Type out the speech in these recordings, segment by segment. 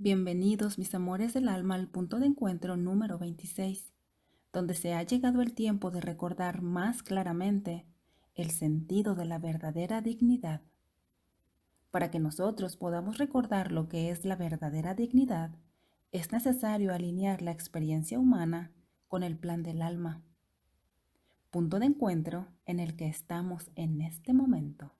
Bienvenidos mis amores del alma al punto de encuentro número 26, donde se ha llegado el tiempo de recordar más claramente el sentido de la verdadera dignidad. Para que nosotros podamos recordar lo que es la verdadera dignidad, es necesario alinear la experiencia humana con el plan del alma. Punto de encuentro en el que estamos en este momento.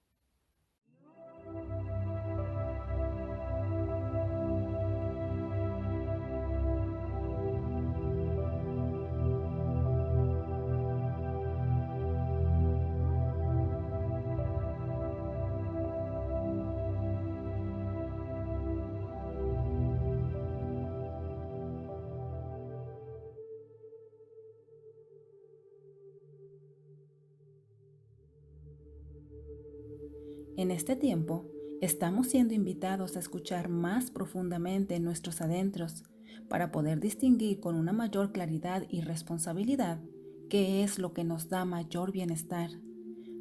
Este tiempo, estamos siendo invitados a escuchar más profundamente en nuestros adentros para poder distinguir con una mayor claridad y responsabilidad qué es lo que nos da mayor bienestar,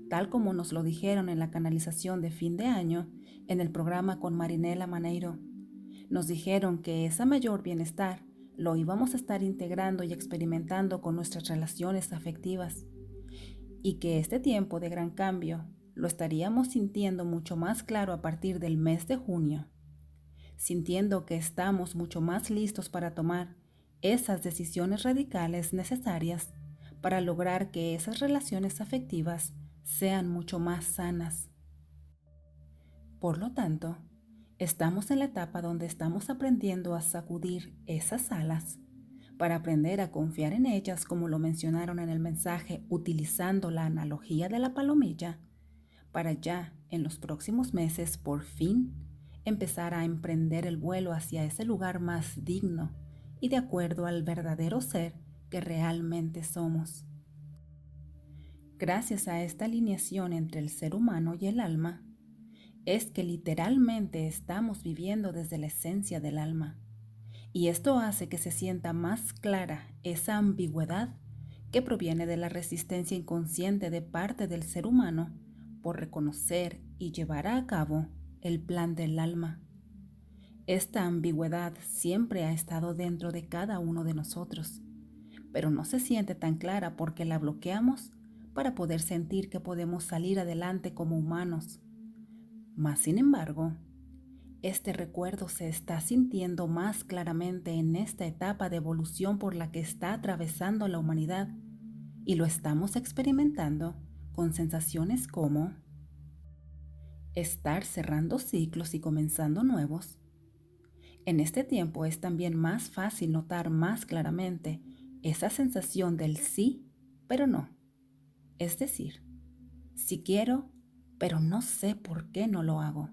tal como nos lo dijeron en la canalización de fin de año en el programa con Marinela Maneiro. Nos dijeron que ese mayor bienestar lo íbamos a estar integrando y experimentando con nuestras relaciones afectivas y que este tiempo de gran cambio lo estaríamos sintiendo mucho más claro a partir del mes de junio, sintiendo que estamos mucho más listos para tomar esas decisiones radicales necesarias para lograr que esas relaciones afectivas sean mucho más sanas. Por lo tanto, estamos en la etapa donde estamos aprendiendo a sacudir esas alas para aprender a confiar en ellas como lo mencionaron en el mensaje utilizando la analogía de la palomilla para ya en los próximos meses por fin empezar a emprender el vuelo hacia ese lugar más digno y de acuerdo al verdadero ser que realmente somos. Gracias a esta alineación entre el ser humano y el alma, es que literalmente estamos viviendo desde la esencia del alma. Y esto hace que se sienta más clara esa ambigüedad que proviene de la resistencia inconsciente de parte del ser humano por reconocer y llevar a cabo el plan del alma. Esta ambigüedad siempre ha estado dentro de cada uno de nosotros, pero no se siente tan clara porque la bloqueamos para poder sentir que podemos salir adelante como humanos. Mas, sin embargo, este recuerdo se está sintiendo más claramente en esta etapa de evolución por la que está atravesando la humanidad y lo estamos experimentando con sensaciones como estar cerrando ciclos y comenzando nuevos. En este tiempo es también más fácil notar más claramente esa sensación del sí, pero no. Es decir, si quiero, pero no sé por qué no lo hago.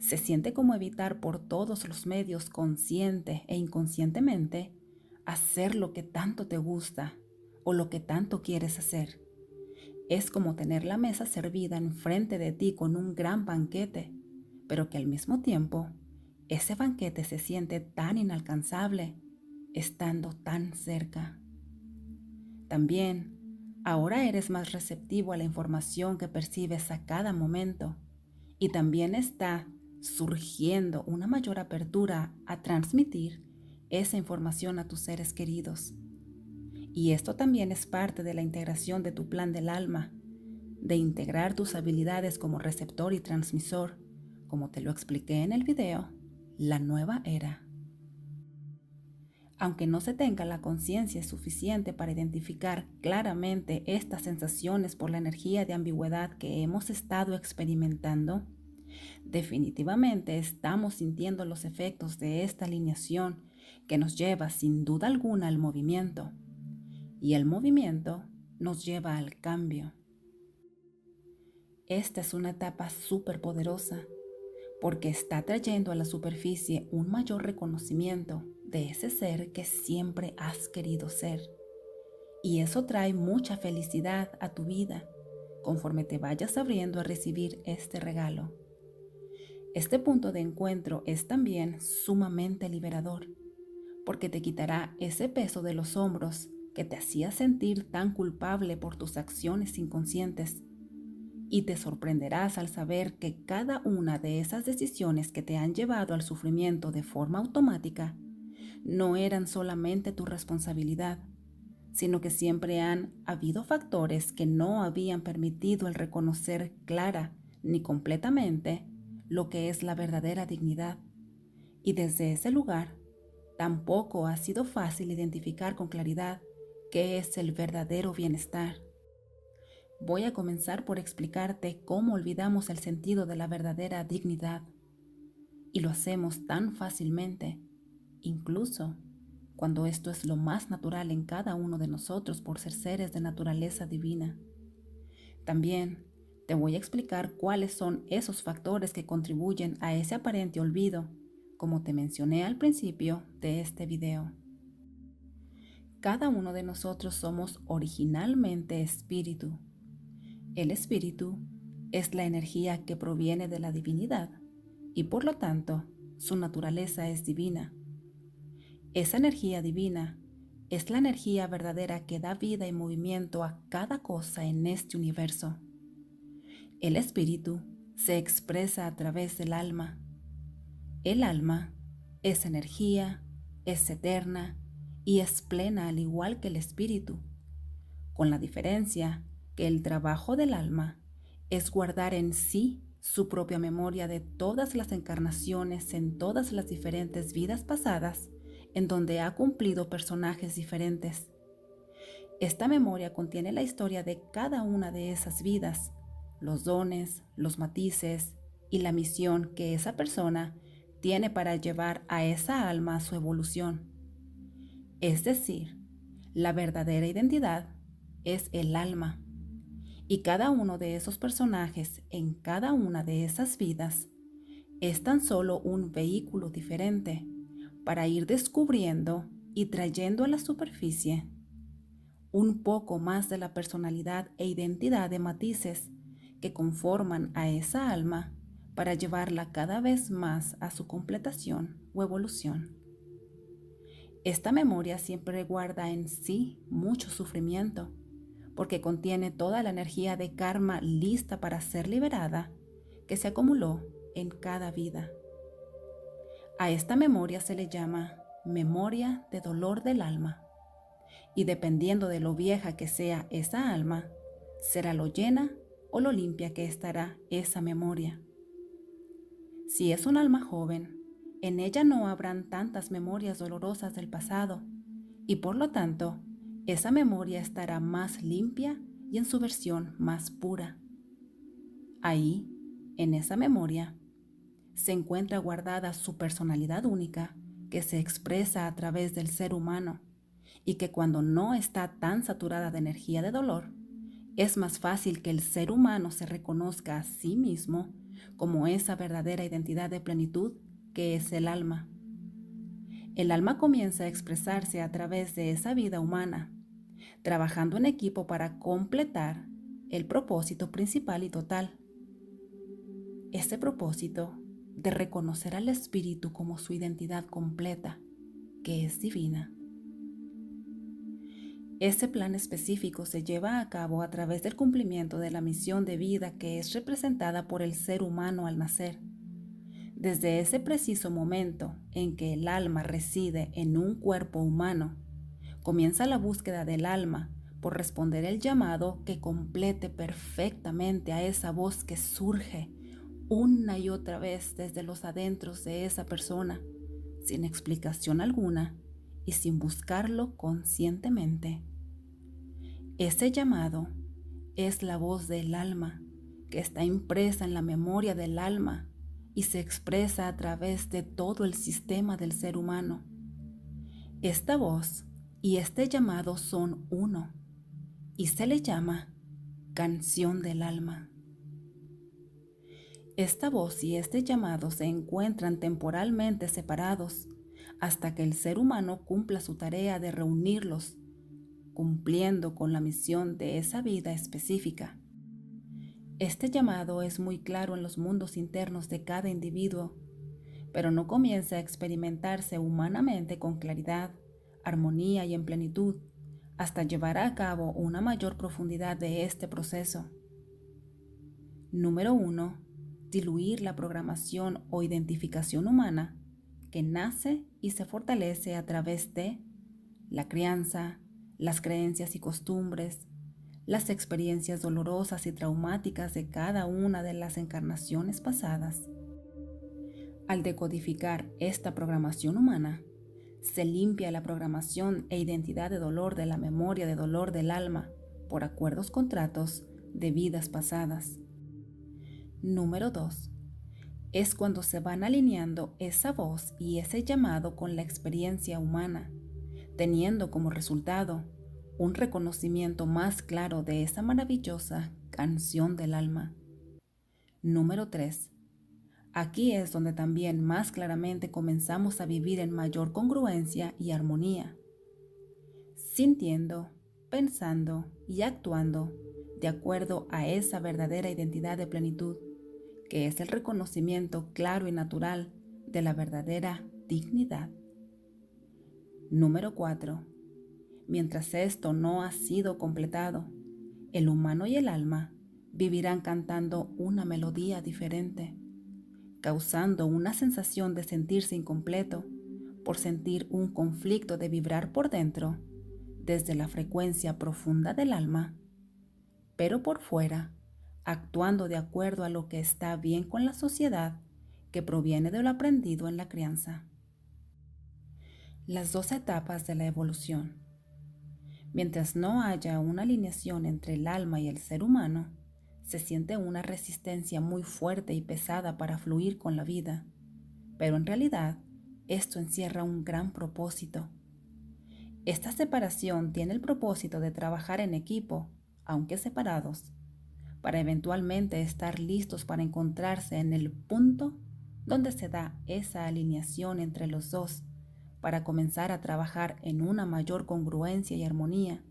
Se siente como evitar por todos los medios consciente e inconscientemente hacer lo que tanto te gusta o lo que tanto quieres hacer. Es como tener la mesa servida enfrente de ti con un gran banquete, pero que al mismo tiempo ese banquete se siente tan inalcanzable estando tan cerca. También, ahora eres más receptivo a la información que percibes a cada momento y también está surgiendo una mayor apertura a transmitir esa información a tus seres queridos. Y esto también es parte de la integración de tu plan del alma, de integrar tus habilidades como receptor y transmisor, como te lo expliqué en el video, la nueva era. Aunque no se tenga la conciencia suficiente para identificar claramente estas sensaciones por la energía de ambigüedad que hemos estado experimentando, definitivamente estamos sintiendo los efectos de esta alineación que nos lleva sin duda alguna al movimiento y el movimiento nos lleva al cambio. Esta es una etapa súper poderosa porque está trayendo a la superficie un mayor reconocimiento de ese ser que siempre has querido ser. Y eso trae mucha felicidad a tu vida conforme te vayas abriendo a recibir este regalo. Este punto de encuentro es también sumamente liberador porque te quitará ese peso de los hombros que te hacía sentir tan culpable por tus acciones inconscientes y te sorprenderás al saber que cada una de esas decisiones que te han llevado al sufrimiento de forma automática no eran solamente tu responsabilidad, sino que siempre han habido factores que no habían permitido el reconocer clara ni completamente lo que es la verdadera dignidad. Y desde ese lugar, tampoco ha sido fácil identificar con claridad qué es el verdadero bienestar. Voy a comenzar por explicarte cómo olvidamos el sentido de la verdadera dignidad. Y lo hacemos tan fácilmente, incluso cuando esto es lo más natural en cada uno de nosotros por ser seres de naturaleza divina. También te voy a explicar cuáles son esos factores que contribuyen a ese aparente olvido, como te mencioné al principio de este video. Cada uno de nosotros somos originalmente espíritu. El espíritu es la energía que proviene de la divinidad y por lo tanto su naturaleza es divina. Esa energía divina es la energía verdadera que da vida y movimiento a cada cosa en este universo. El espíritu se expresa a través del alma. El alma es energía, es eterna y es plena al igual que el espíritu, con la diferencia que el trabajo del alma es guardar en sí su propia memoria de todas las encarnaciones en todas las diferentes vidas pasadas en donde ha cumplido personajes diferentes. Esta memoria contiene la historia de cada una de esas vidas, los dones, los matices y la misión que esa persona tiene para llevar a esa alma a su evolución. Es decir, la verdadera identidad es el alma. Y cada uno de esos personajes en cada una de esas vidas es tan solo un vehículo diferente para ir descubriendo y trayendo a la superficie un poco más de la personalidad e identidad de matices que conforman a esa alma para llevarla cada vez más a su completación o evolución. Esta memoria siempre guarda en sí mucho sufrimiento, porque contiene toda la energía de karma lista para ser liberada que se acumuló en cada vida. A esta memoria se le llama memoria de dolor del alma. Y dependiendo de lo vieja que sea esa alma, será lo llena o lo limpia que estará esa memoria. Si es un alma joven, en ella no habrán tantas memorias dolorosas del pasado y por lo tanto, esa memoria estará más limpia y en su versión más pura. Ahí, en esa memoria, se encuentra guardada su personalidad única que se expresa a través del ser humano y que cuando no está tan saturada de energía de dolor, es más fácil que el ser humano se reconozca a sí mismo como esa verdadera identidad de plenitud que es el alma. El alma comienza a expresarse a través de esa vida humana, trabajando en equipo para completar el propósito principal y total. Este propósito de reconocer al Espíritu como su identidad completa, que es divina. Ese plan específico se lleva a cabo a través del cumplimiento de la misión de vida que es representada por el ser humano al nacer. Desde ese preciso momento en que el alma reside en un cuerpo humano, comienza la búsqueda del alma por responder el llamado que complete perfectamente a esa voz que surge una y otra vez desde los adentros de esa persona, sin explicación alguna y sin buscarlo conscientemente. Ese llamado es la voz del alma que está impresa en la memoria del alma y se expresa a través de todo el sistema del ser humano. Esta voz y este llamado son uno y se le llama canción del alma. Esta voz y este llamado se encuentran temporalmente separados hasta que el ser humano cumpla su tarea de reunirlos, cumpliendo con la misión de esa vida específica. Este llamado es muy claro en los mundos internos de cada individuo, pero no comienza a experimentarse humanamente con claridad, armonía y en plenitud hasta llevar a cabo una mayor profundidad de este proceso. Número 1. Diluir la programación o identificación humana que nace y se fortalece a través de la crianza, las creencias y costumbres, las experiencias dolorosas y traumáticas de cada una de las encarnaciones pasadas. Al decodificar esta programación humana, se limpia la programación e identidad de dolor de la memoria de dolor del alma por acuerdos contratos de vidas pasadas. Número 2. Es cuando se van alineando esa voz y ese llamado con la experiencia humana, teniendo como resultado un reconocimiento más claro de esa maravillosa canción del alma. Número 3. Aquí es donde también más claramente comenzamos a vivir en mayor congruencia y armonía, sintiendo, pensando y actuando de acuerdo a esa verdadera identidad de plenitud, que es el reconocimiento claro y natural de la verdadera dignidad. Número 4. Mientras esto no ha sido completado, el humano y el alma vivirán cantando una melodía diferente causando una sensación de sentirse incompleto por sentir un conflicto de vibrar por dentro desde la frecuencia profunda del alma, pero por fuera, actuando de acuerdo a lo que está bien con la sociedad que proviene de lo aprendido en la crianza. Las dos etapas de la evolución. Mientras no haya una alineación entre el alma y el ser humano, se siente una resistencia muy fuerte y pesada para fluir con la vida, pero en realidad esto encierra un gran propósito. Esta separación tiene el propósito de trabajar en equipo, aunque separados, para eventualmente estar listos para encontrarse en el punto donde se da esa alineación entre los dos, para comenzar a trabajar en una mayor congruencia y armonía,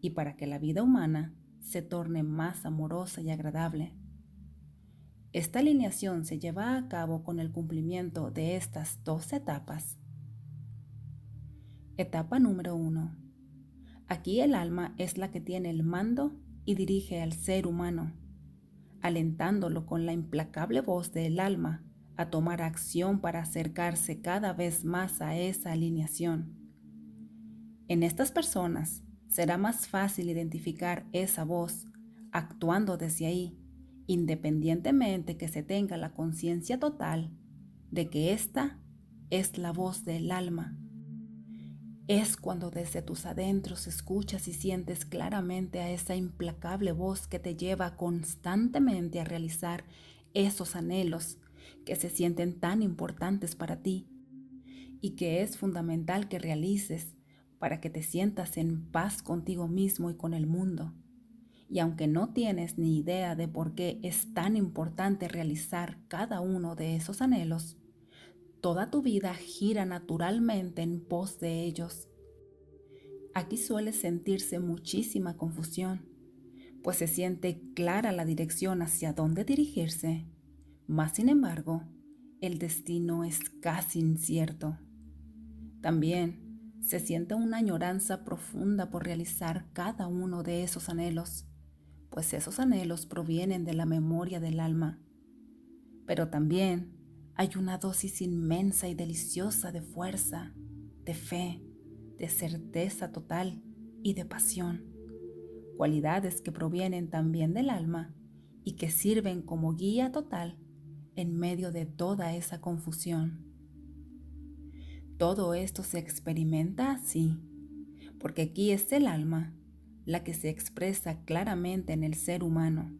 y para que la vida humana se torne más amorosa y agradable. Esta alineación se lleva a cabo con el cumplimiento de estas dos etapas. Etapa número uno. Aquí el alma es la que tiene el mando y dirige al ser humano, alentándolo con la implacable voz del alma a tomar acción para acercarse cada vez más a esa alineación. En estas personas, será más fácil identificar esa voz actuando desde ahí, independientemente que se tenga la conciencia total de que esta es la voz del alma. Es cuando desde tus adentros escuchas y sientes claramente a esa implacable voz que te lleva constantemente a realizar esos anhelos que se sienten tan importantes para ti y que es fundamental que realices para que te sientas en paz contigo mismo y con el mundo. Y aunque no tienes ni idea de por qué es tan importante realizar cada uno de esos anhelos, toda tu vida gira naturalmente en pos de ellos. Aquí suele sentirse muchísima confusión, pues se siente clara la dirección hacia dónde dirigirse, mas sin embargo, el destino es casi incierto. También se siente una añoranza profunda por realizar cada uno de esos anhelos, pues esos anhelos provienen de la memoria del alma. Pero también hay una dosis inmensa y deliciosa de fuerza, de fe, de certeza total y de pasión, cualidades que provienen también del alma y que sirven como guía total en medio de toda esa confusión. Todo esto se experimenta así, porque aquí es el alma la que se expresa claramente en el ser humano,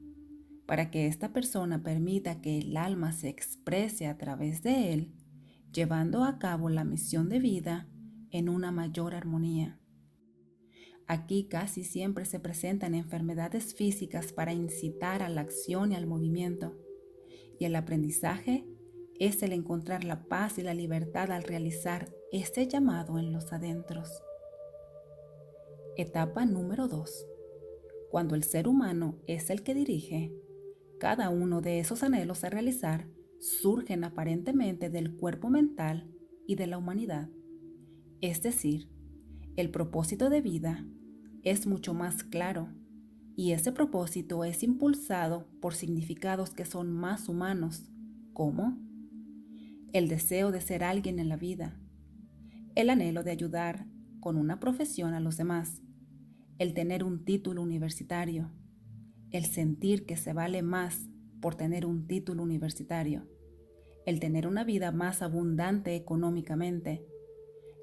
para que esta persona permita que el alma se exprese a través de él, llevando a cabo la misión de vida en una mayor armonía. Aquí casi siempre se presentan enfermedades físicas para incitar a la acción y al movimiento, y el aprendizaje es el encontrar la paz y la libertad al realizar este llamado en los adentros. Etapa número 2. Cuando el ser humano es el que dirige, cada uno de esos anhelos a realizar surgen aparentemente del cuerpo mental y de la humanidad. Es decir, el propósito de vida es mucho más claro Y ese propósito es impulsado por significados que son más humanos, como el deseo de ser alguien en la vida, el anhelo de ayudar con una profesión a los demás, el tener un título universitario, el sentir que se vale más por tener un título universitario, el tener una vida más abundante económicamente,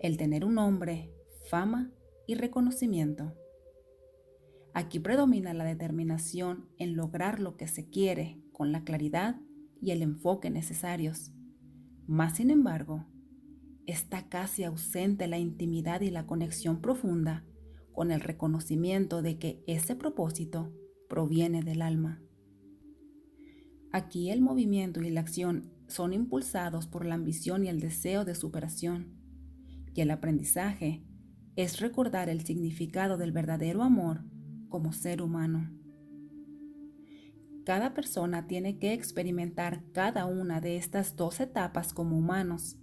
el tener un nombre, fama y reconocimiento. Aquí predomina la determinación en lograr lo que se quiere con la claridad y el enfoque necesarios. Más sin embargo, está casi ausente la intimidad y la conexión profunda con el reconocimiento de que ese propósito proviene del alma. Aquí el movimiento y la acción son impulsados por la ambición y el deseo de superación, y el aprendizaje es recordar el significado del verdadero amor como ser humano. Cada persona tiene que experimentar cada una de estas dos etapas como humanos.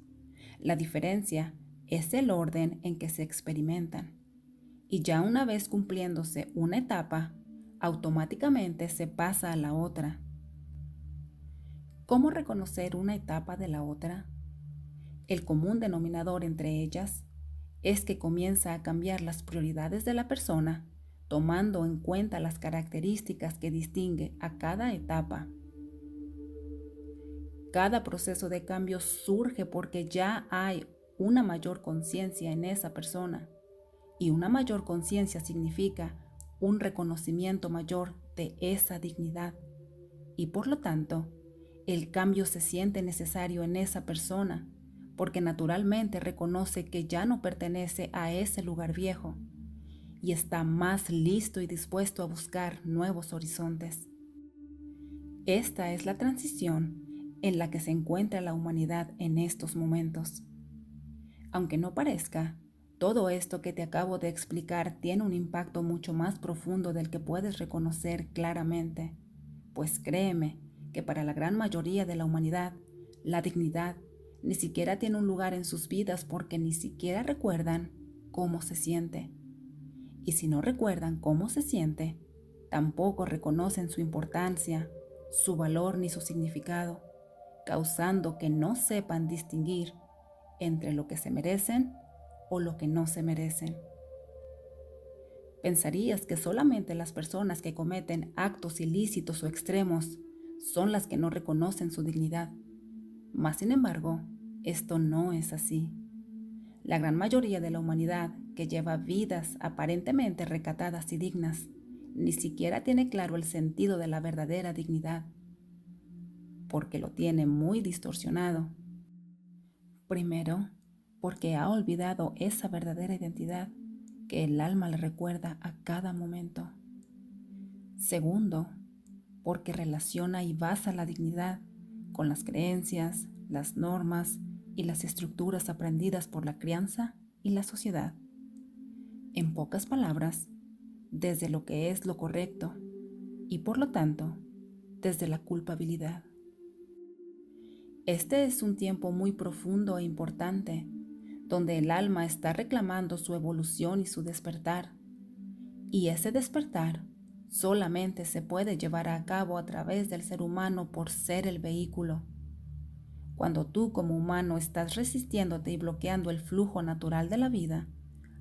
La diferencia es el orden en que se experimentan. Y ya una vez cumpliéndose una etapa, automáticamente se pasa a la otra. ¿Cómo reconocer una etapa de la otra? El común denominador entre ellas es que comienza a cambiar las prioridades de la persona tomando en cuenta las características que distingue a cada etapa. Cada proceso de cambio surge porque ya hay una mayor conciencia en esa persona y una mayor conciencia significa un reconocimiento mayor de esa dignidad y por lo tanto el cambio se siente necesario en esa persona porque naturalmente reconoce que ya no pertenece a ese lugar viejo y está más listo y dispuesto a buscar nuevos horizontes. Esta es la transición en la que se encuentra la humanidad en estos momentos. Aunque no parezca, todo esto que te acabo de explicar tiene un impacto mucho más profundo del que puedes reconocer claramente, pues créeme que para la gran mayoría de la humanidad, la dignidad ni siquiera tiene un lugar en sus vidas porque ni siquiera recuerdan cómo se siente y si no recuerdan cómo se siente, tampoco reconocen su importancia, su valor ni su significado, causando que no sepan distinguir entre lo que se merecen o lo que no se merecen. Pensarías que solamente las personas que cometen actos ilícitos o extremos son las que no reconocen su dignidad. Mas, sin embargo, esto no es así. La gran mayoría de la humanidad que lleva vidas aparentemente recatadas y dignas, ni siquiera tiene claro el sentido de la verdadera dignidad, porque lo tiene muy distorsionado. Primero, porque ha olvidado esa verdadera identidad que el alma le recuerda a cada momento. Segundo, porque relaciona y basa la dignidad con las creencias, las normas y las estructuras aprendidas por la crianza y la sociedad. En pocas palabras, desde lo que es lo correcto y por lo tanto, desde la culpabilidad. Este es un tiempo muy profundo e importante, donde el alma está reclamando su evolución y su despertar. Y ese despertar solamente se puede llevar a cabo a través del ser humano por ser el vehículo. Cuando tú como humano estás resistiéndote y bloqueando el flujo natural de la vida,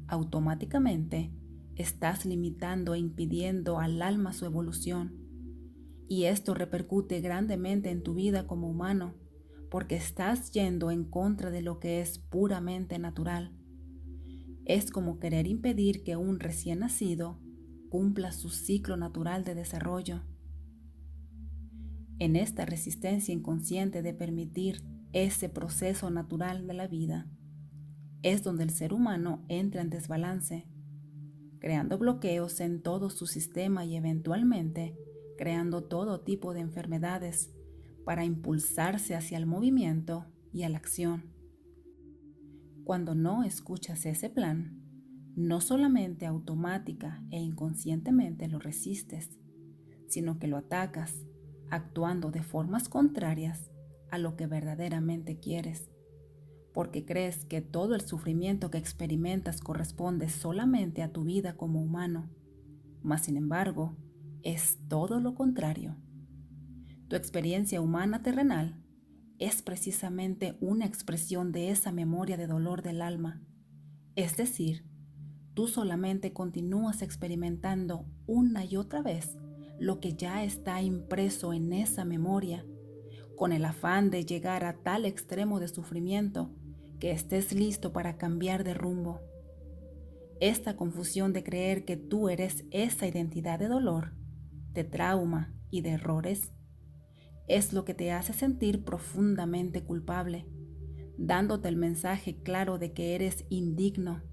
automáticamente estás limitando e impidiendo al alma su evolución. Y esto repercute grandemente en tu vida como humano, porque estás yendo en contra de lo que es puramente natural. Es como querer impedir que un recién nacido cumpla su ciclo natural de desarrollo. En esta resistencia inconsciente de permitir ese proceso natural de la vida, es donde el ser humano entra en desbalance, creando bloqueos en todo su sistema y eventualmente creando todo tipo de enfermedades para impulsarse hacia el movimiento y a la acción. Cuando no escuchas ese plan, no solamente automática e inconscientemente lo resistes, sino que lo atacas, actuando de formas contrarias a lo que verdaderamente quieres porque crees que todo el sufrimiento que experimentas corresponde solamente a tu vida como humano. Mas, sin embargo, es todo lo contrario. Tu experiencia humana terrenal es precisamente una expresión de esa memoria de dolor del alma. Es decir, tú solamente continúas experimentando una y otra vez lo que ya está impreso en esa memoria, con el afán de llegar a tal extremo de sufrimiento que estés listo para cambiar de rumbo. Esta confusión de creer que tú eres esa identidad de dolor, de trauma y de errores es lo que te hace sentir profundamente culpable, dándote el mensaje claro de que eres indigno,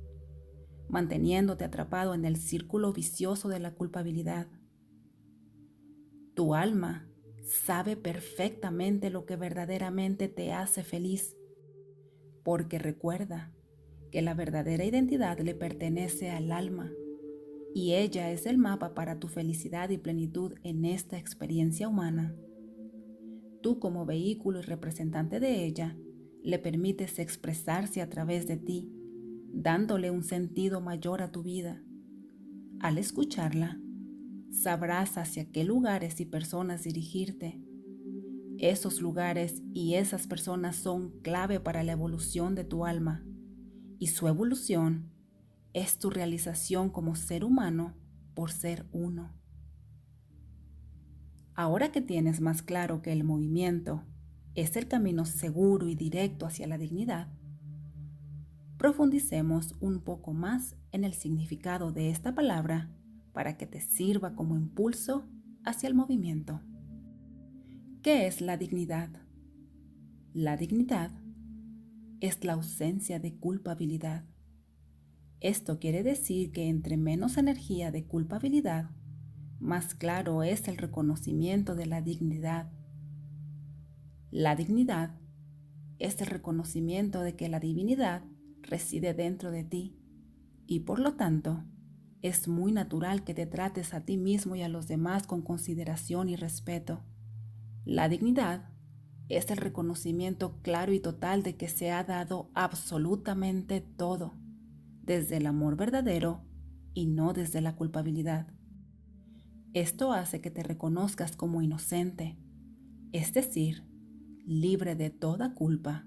manteniéndote atrapado en el círculo vicioso de la culpabilidad. Tu alma sabe perfectamente lo que verdaderamente te hace feliz, porque recuerda que la verdadera identidad le pertenece al alma y ella es el mapa para tu felicidad y plenitud en esta experiencia humana. Tú como vehículo y representante de ella, le permites expresarse a través de ti, dándole un sentido mayor a tu vida. Al escucharla, sabrás hacia qué lugares y personas dirigirte. Esos lugares y esas personas son clave para la evolución de tu alma y su evolución es tu realización como ser humano por ser uno. Ahora que tienes más claro que el movimiento es el camino seguro y directo hacia la dignidad, profundicemos un poco más en el significado de esta palabra para que te sirva como impulso hacia el movimiento. ¿Qué es la dignidad? La dignidad es la ausencia de culpabilidad. Esto quiere decir que entre menos energía de culpabilidad más claro es el reconocimiento de la dignidad. La dignidad es el reconocimiento de que la divinidad reside dentro de ti y por lo tanto es muy natural que te trates a ti mismo y a los demás con consideración y respeto. La dignidad es el reconocimiento claro y total de que se ha dado absolutamente todo, desde el amor verdadero y no desde la culpabilidad. Esto hace que te reconozcas como inocente, es decir, libre de toda culpa.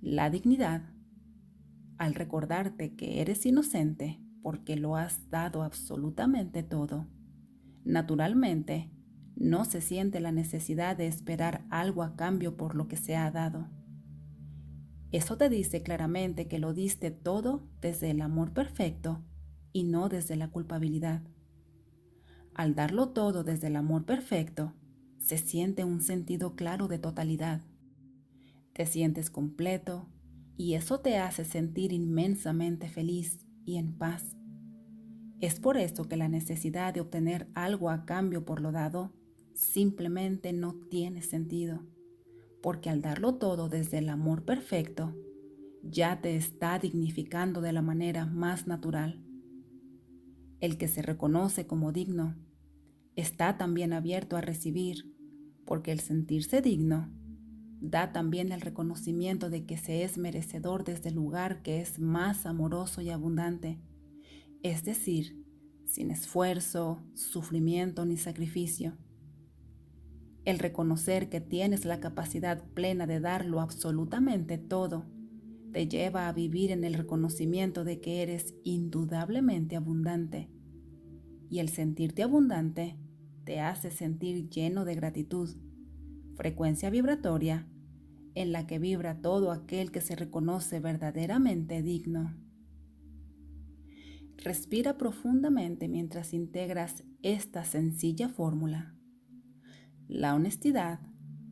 La dignidad, al recordarte que eres inocente porque lo has dado absolutamente todo, naturalmente no se siente la necesidad de esperar algo a cambio por lo que se ha dado. Eso te dice claramente que lo diste todo desde el amor perfecto y no desde la culpabilidad. Al darlo todo desde el amor perfecto, se siente un sentido claro de totalidad. Te sientes completo y eso te hace sentir inmensamente feliz y en paz. Es por eso que la necesidad de obtener algo a cambio por lo dado simplemente no tiene sentido, porque al darlo todo desde el amor perfecto, ya te está dignificando de la manera más natural. El que se reconoce como digno está también abierto a recibir, porque el sentirse digno da también el reconocimiento de que se es merecedor desde el lugar que es más amoroso y abundante, es decir, sin esfuerzo, sufrimiento ni sacrificio. El reconocer que tienes la capacidad plena de darlo absolutamente todo te lleva a vivir en el reconocimiento de que eres indudablemente abundante. Y el sentirte abundante te hace sentir lleno de gratitud, frecuencia vibratoria en la que vibra todo aquel que se reconoce verdaderamente digno. Respira profundamente mientras integras esta sencilla fórmula. La honestidad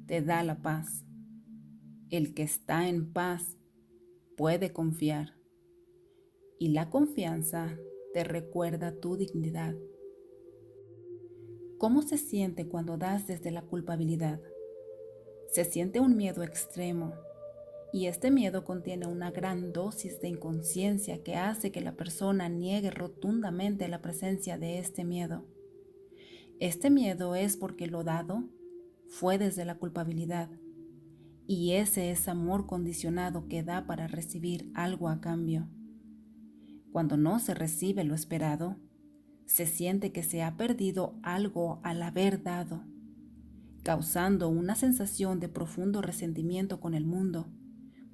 te da la paz. El que está en paz puede confiar. Y la confianza te recuerda tu dignidad. ¿Cómo se siente cuando das desde la culpabilidad? Se siente un miedo extremo y este miedo contiene una gran dosis de inconsciencia que hace que la persona niegue rotundamente la presencia de este miedo. Este miedo es porque lo dado fue desde la culpabilidad y ese es amor condicionado que da para recibir algo a cambio. Cuando no se recibe lo esperado, se siente que se ha perdido algo al haber dado, causando una sensación de profundo resentimiento con el mundo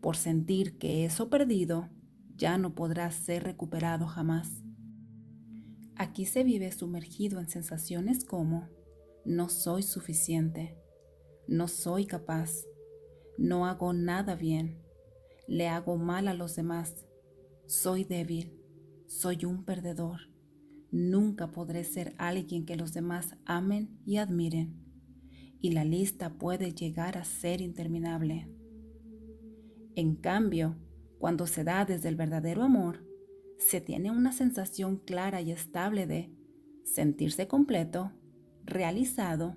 por sentir que eso perdido ya no podrá ser recuperado jamás. Aquí se vive sumergido en sensaciones como no soy suficiente, no soy capaz, no hago nada bien, le hago mal a los demás, soy débil, soy un perdedor, nunca podré ser alguien que los demás amen y admiren. Y la lista puede llegar a ser interminable. En cambio, cuando se da desde el verdadero amor, se tiene una sensación clara y estable de sentirse completo, realizado,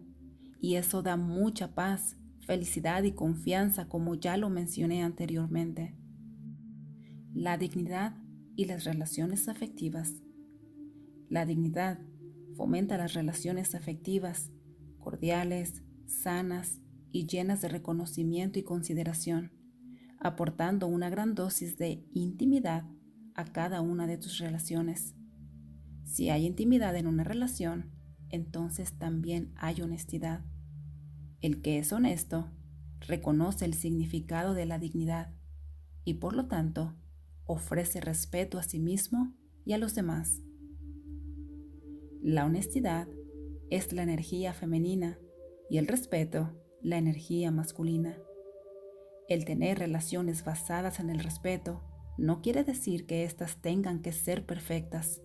y eso da mucha paz, felicidad y confianza como ya lo mencioné anteriormente. La dignidad y las relaciones afectivas. La dignidad fomenta las relaciones afectivas, cordiales, sanas y llenas de reconocimiento y consideración, aportando una gran dosis de intimidad a cada una de tus relaciones. Si hay intimidad en una relación, entonces también hay honestidad. El que es honesto reconoce el significado de la dignidad y por lo tanto ofrece respeto a sí mismo y a los demás. La honestidad es la energía femenina y el respeto la energía masculina. El tener relaciones basadas en el respeto no quiere decir que éstas tengan que ser perfectas,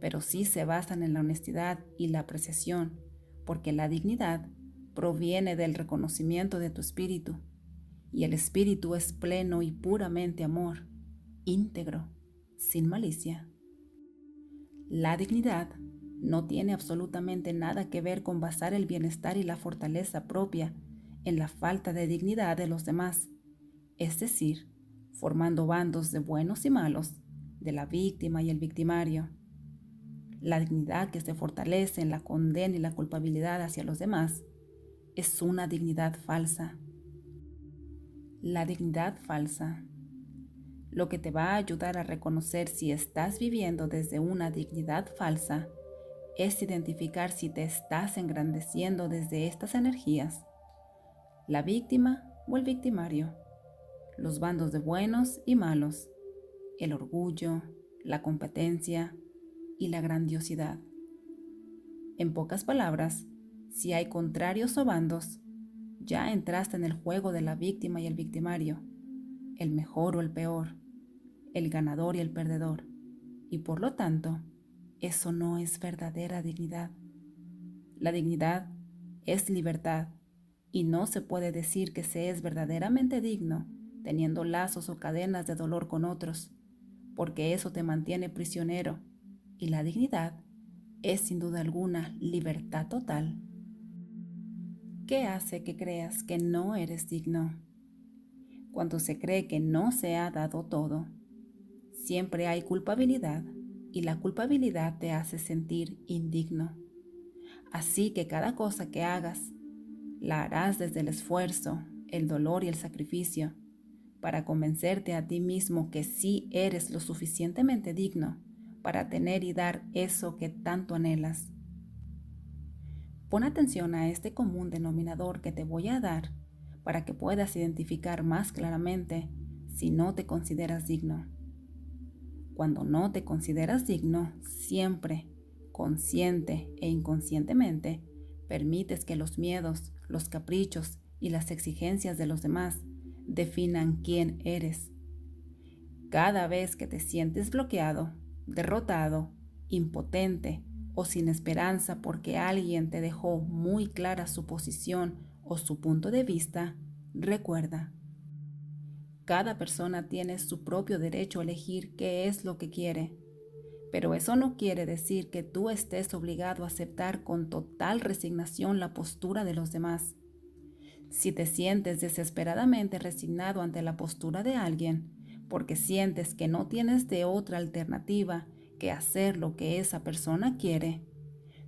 pero sí se basan en la honestidad y la apreciación, porque la dignidad proviene del reconocimiento de tu espíritu, y el espíritu es pleno y puramente amor, íntegro, sin malicia. La dignidad no tiene absolutamente nada que ver con basar el bienestar y la fortaleza propia en la falta de dignidad de los demás, es decir, formando bandos de buenos y malos, de la víctima y el victimario. La dignidad que se fortalece en la condena y la culpabilidad hacia los demás es una dignidad falsa. La dignidad falsa. Lo que te va a ayudar a reconocer si estás viviendo desde una dignidad falsa es identificar si te estás engrandeciendo desde estas energías, la víctima o el victimario los bandos de buenos y malos, el orgullo, la competencia y la grandiosidad. En pocas palabras, si hay contrarios o bandos, ya entraste en el juego de la víctima y el victimario, el mejor o el peor, el ganador y el perdedor, y por lo tanto, eso no es verdadera dignidad. La dignidad es libertad, y no se puede decir que se es verdaderamente digno teniendo lazos o cadenas de dolor con otros, porque eso te mantiene prisionero y la dignidad es sin duda alguna libertad total. ¿Qué hace que creas que no eres digno? Cuando se cree que no se ha dado todo, siempre hay culpabilidad y la culpabilidad te hace sentir indigno. Así que cada cosa que hagas, la harás desde el esfuerzo, el dolor y el sacrificio, para convencerte a ti mismo que sí eres lo suficientemente digno para tener y dar eso que tanto anhelas. Pon atención a este común denominador que te voy a dar para que puedas identificar más claramente si no te consideras digno. Cuando no te consideras digno, siempre, consciente e inconscientemente, permites que los miedos, los caprichos y las exigencias de los demás definan quién eres. Cada vez que te sientes bloqueado, derrotado, impotente o sin esperanza porque alguien te dejó muy clara su posición o su punto de vista, recuerda. Cada persona tiene su propio derecho a elegir qué es lo que quiere, pero eso no quiere decir que tú estés obligado a aceptar con total resignación la postura de los demás. Si te sientes desesperadamente resignado ante la postura de alguien, porque sientes que no tienes de otra alternativa que hacer lo que esa persona quiere,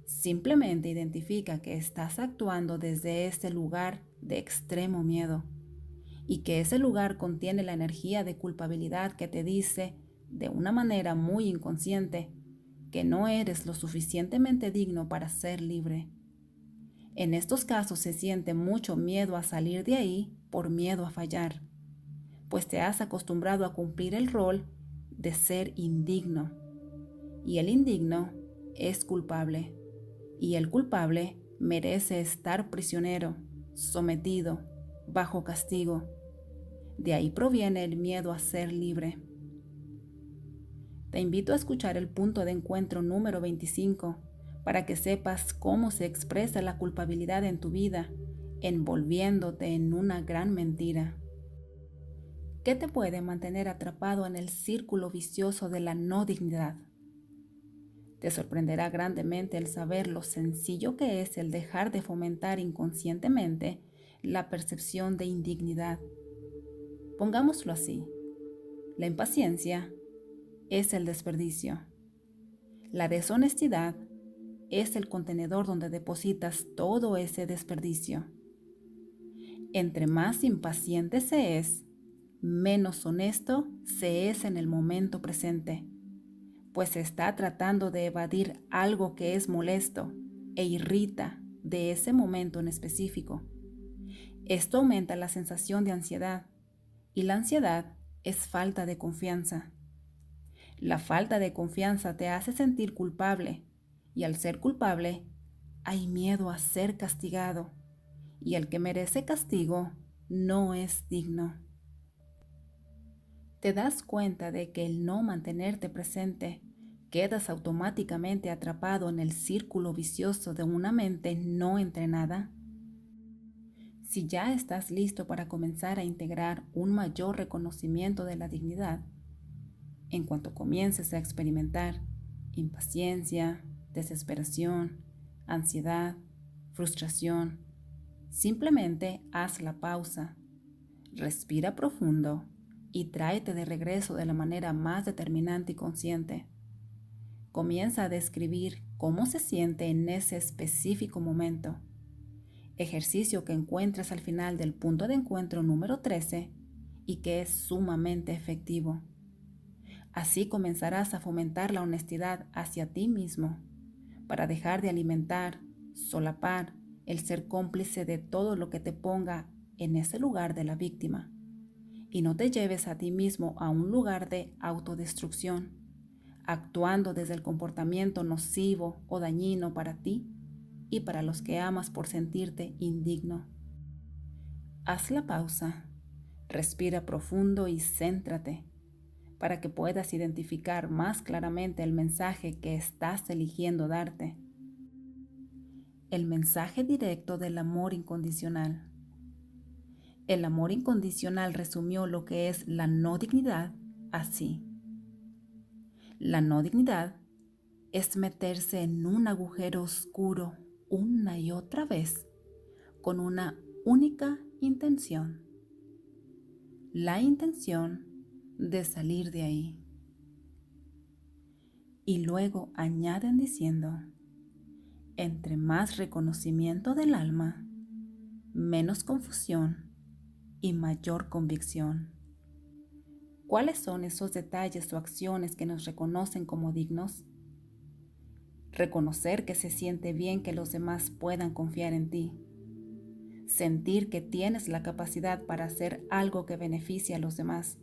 simplemente identifica que estás actuando desde ese lugar de extremo miedo y que ese lugar contiene la energía de culpabilidad que te dice, de una manera muy inconsciente, que no eres lo suficientemente digno para ser libre. En estos casos se siente mucho miedo a salir de ahí por miedo a fallar, pues te has acostumbrado a cumplir el rol de ser indigno. Y el indigno es culpable, y el culpable merece estar prisionero, sometido, bajo castigo. De ahí proviene el miedo a ser libre. Te invito a escuchar el punto de encuentro número 25 para que sepas cómo se expresa la culpabilidad en tu vida, envolviéndote en una gran mentira. ¿Qué te puede mantener atrapado en el círculo vicioso de la no dignidad? Te sorprenderá grandemente el saber lo sencillo que es el dejar de fomentar inconscientemente la percepción de indignidad. Pongámoslo así, la impaciencia es el desperdicio. La deshonestidad es el contenedor donde depositas todo ese desperdicio. Entre más impaciente se es, menos honesto se es en el momento presente, pues se está tratando de evadir algo que es molesto e irrita de ese momento en específico. Esto aumenta la sensación de ansiedad y la ansiedad es falta de confianza. La falta de confianza te hace sentir culpable y al ser culpable hay miedo a ser castigado y el que merece castigo no es digno. Te das cuenta de que el no mantenerte presente quedas automáticamente atrapado en el círculo vicioso de una mente no entrenada. Si ya estás listo para comenzar a integrar un mayor reconocimiento de la dignidad, en cuanto comiences a experimentar impaciencia, desesperación, ansiedad, frustración, simplemente haz la pausa, respira profundo y tráete de regreso de la manera más determinante y consciente. Comienza a describir cómo se siente en ese específico momento. Ejercicio que encuentras al final del punto de encuentro número 13 y que es sumamente efectivo. Así comenzarás a fomentar la honestidad hacia ti mismo, para dejar de alimentar, solapar, el ser cómplice de todo lo que te ponga en ese lugar de la víctima. Y no te lleves a ti mismo a un lugar de autodestrucción, actuando desde el comportamiento nocivo o dañino para ti y para los que amas por sentirte indigno. Haz la pausa, respira profundo y céntrate para que puedas identificar más claramente el mensaje que estás eligiendo darte. El mensaje directo del amor incondicional. El amor incondicional resumió lo que es la no dignidad así. La no dignidad es meterse en un agujero oscuro una y otra vez con una única intención. La intención de salir de ahí. Y luego añaden diciendo, entre más reconocimiento del alma, menos confusión y mayor convicción. ¿Cuáles son esos detalles o acciones que nos reconocen como dignos? Reconocer que se siente bien que los demás puedan confiar en ti. Sentir que tienes la capacidad para hacer algo que beneficie a los demás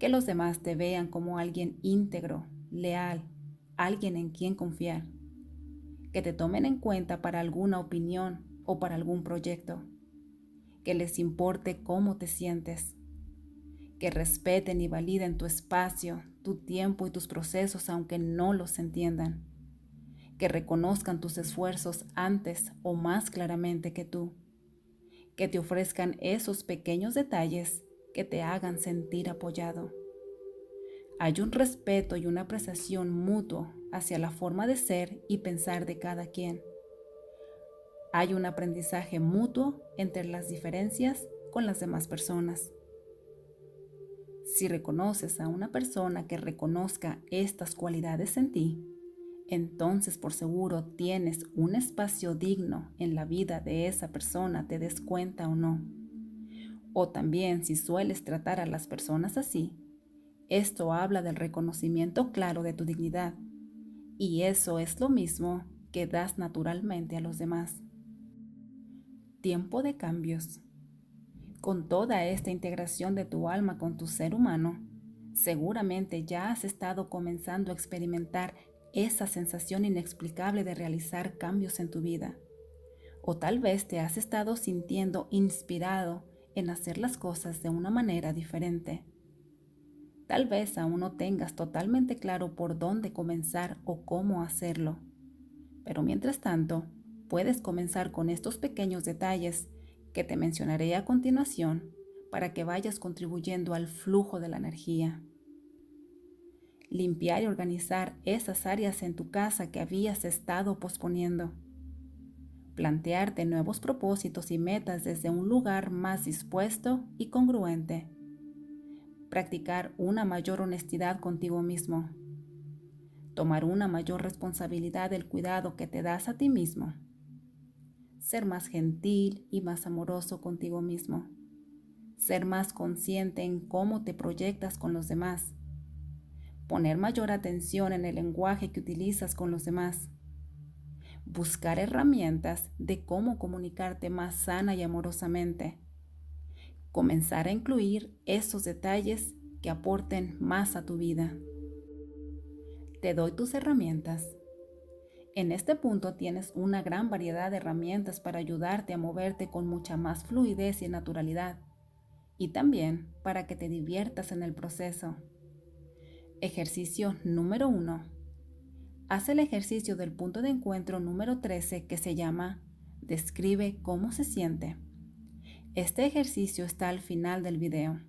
que los demás te vean como alguien íntegro, leal, alguien en quien confiar, que te tomen en cuenta para alguna opinión o para algún proyecto, que les importe cómo te sientes, que respeten y validen tu espacio, tu tiempo y tus procesos aunque no los entiendan, que reconozcan tus esfuerzos antes o más claramente que tú, que te ofrezcan esos pequeños detalles que te hagan sentir apoyado. Hay un respeto y una apreciación mutuo hacia la forma de ser y pensar de cada quien. Hay un aprendizaje mutuo entre las diferencias con las demás personas. Si reconoces a una persona que reconozca estas cualidades en ti, entonces por seguro tienes un espacio digno en la vida de esa persona, te des cuenta o no. O también si sueles tratar a las personas así, esto habla del reconocimiento claro de tu dignidad Y eso es lo mismo que das naturalmente a los demás. Tiempo de cambios. Con toda esta integración de tu alma con tu ser humano, seguramente ya has estado comenzando a experimentar esa sensación inexplicable de realizar cambios en tu vida. O tal vez te has estado sintiendo inspirado en hacer las cosas de una manera diferente. Tal vez aún no tengas totalmente claro por dónde comenzar o cómo hacerlo. Pero mientras tanto, puedes comenzar con estos pequeños detalles que te mencionaré a continuación para que vayas contribuyendo al flujo de la energía. Limpiar y organizar esas áreas en tu casa que habías estado posponiendo. Plantearte nuevos propósitos y metas desde un lugar más dispuesto y congruente. Practicar una mayor honestidad contigo mismo, tomar una mayor responsabilidad del cuidado que te das a ti mismo, ser más gentil y más amoroso contigo mismo, ser más consciente en cómo te proyectas con los demás, poner mayor atención en el lenguaje que utilizas con los demás, buscar herramientas de cómo comunicarte más sana y amorosamente, comenzar a incluir esos detalles que aporten más a tu vida. Te doy tus herramientas. En este punto tienes una gran variedad de herramientas para ayudarte a moverte con mucha más fluidez y naturalidad, y también para que te diviertas en el proceso. Ejercicio número 1. Haz el ejercicio del punto de encuentro número 13 que se llama Describe cómo se siente. Este ejercicio está al final del video.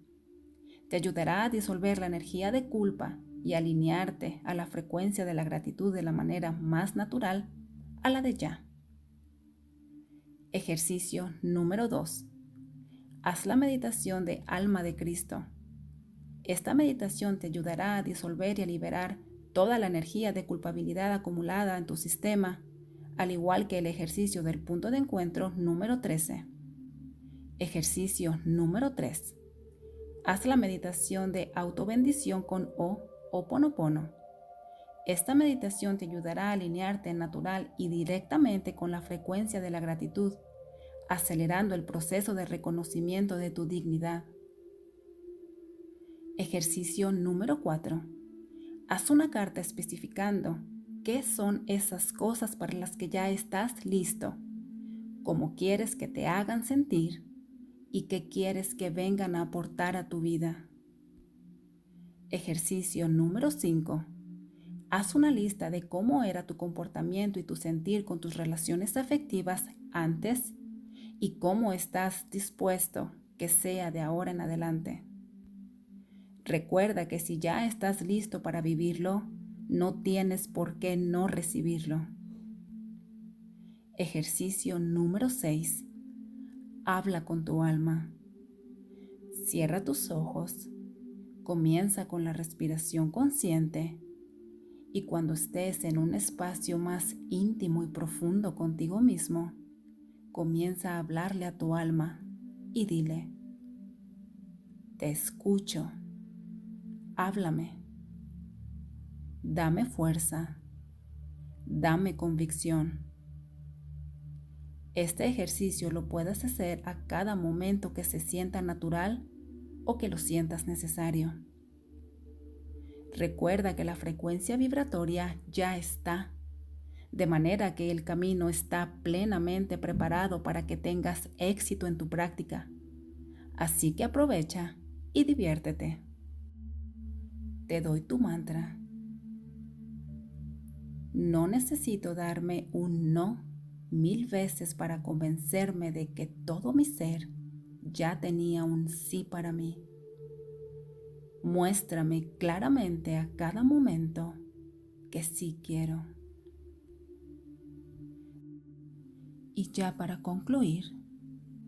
Te ayudará a disolver la energía de culpa y alinearte a la frecuencia de la gratitud de la manera más natural a la de ya. Ejercicio número 2. Haz la meditación de alma de Cristo. Esta meditación te ayudará a disolver y a liberar toda la energía de culpabilidad acumulada en tu sistema, al igual que el ejercicio del punto de encuentro número 13. Ejercicio número 3. Haz la meditación de autobendición con O o Ponopono. Esta meditación te ayudará a alinearte natural y directamente con la frecuencia de la gratitud, acelerando el proceso de reconocimiento de tu dignidad. Ejercicio número 4. Haz una carta especificando qué son esas cosas para las que ya estás listo, cómo quieres que te hagan sentir y qué quieres que vengan a aportar a tu vida. Ejercicio número 5. Haz una lista de cómo era tu comportamiento y tu sentir con tus relaciones afectivas antes y cómo estás dispuesto que sea de ahora en adelante. Recuerda que si ya estás listo para vivirlo, no tienes por qué no recibirlo. Ejercicio número 6 habla con tu alma. Cierra tus ojos, comienza con la respiración consciente y cuando estés en un espacio más íntimo y profundo contigo mismo, comienza a hablarle a tu alma y dile, te escucho, háblame, dame fuerza, dame convicción este ejercicio lo puedes hacer a cada momento que se sienta natural o que lo sientas necesario. Recuerda que la frecuencia vibratoria ya está, de manera que el camino está plenamente preparado para que tengas éxito en tu práctica. Así que aprovecha y diviértete. Te doy tu mantra. No necesito darme un no mil veces para convencerme de que todo mi ser ya tenía un sí para mí. Muéstrame claramente a cada momento que sí quiero. Y ya para concluir,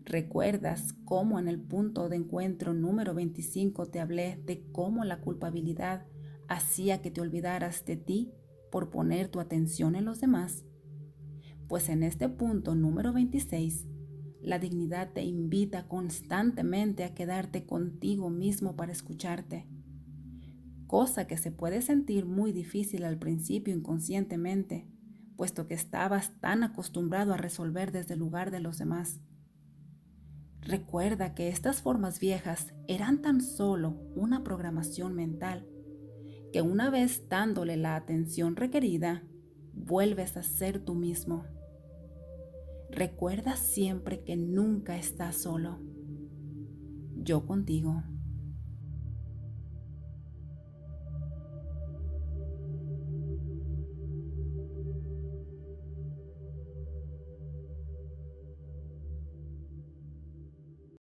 ¿recuerdas cómo en el punto de encuentro número 25 te hablé de cómo la culpabilidad hacía que te olvidaras de ti por poner tu atención en los demás? Pues en este punto número 26, la dignidad te invita constantemente a quedarte contigo mismo para escucharte. cosa que se puede sentir muy difícil al principio inconscientemente, puesto que estabas tan acostumbrado a resolver desde el lugar de los demás. Recuerda que estas formas viejas eran tan solo una programación mental, que una vez dándole la atención requerida, vuelves a ser tú mismo. Recuerda siempre que nunca estás solo. Yo contigo.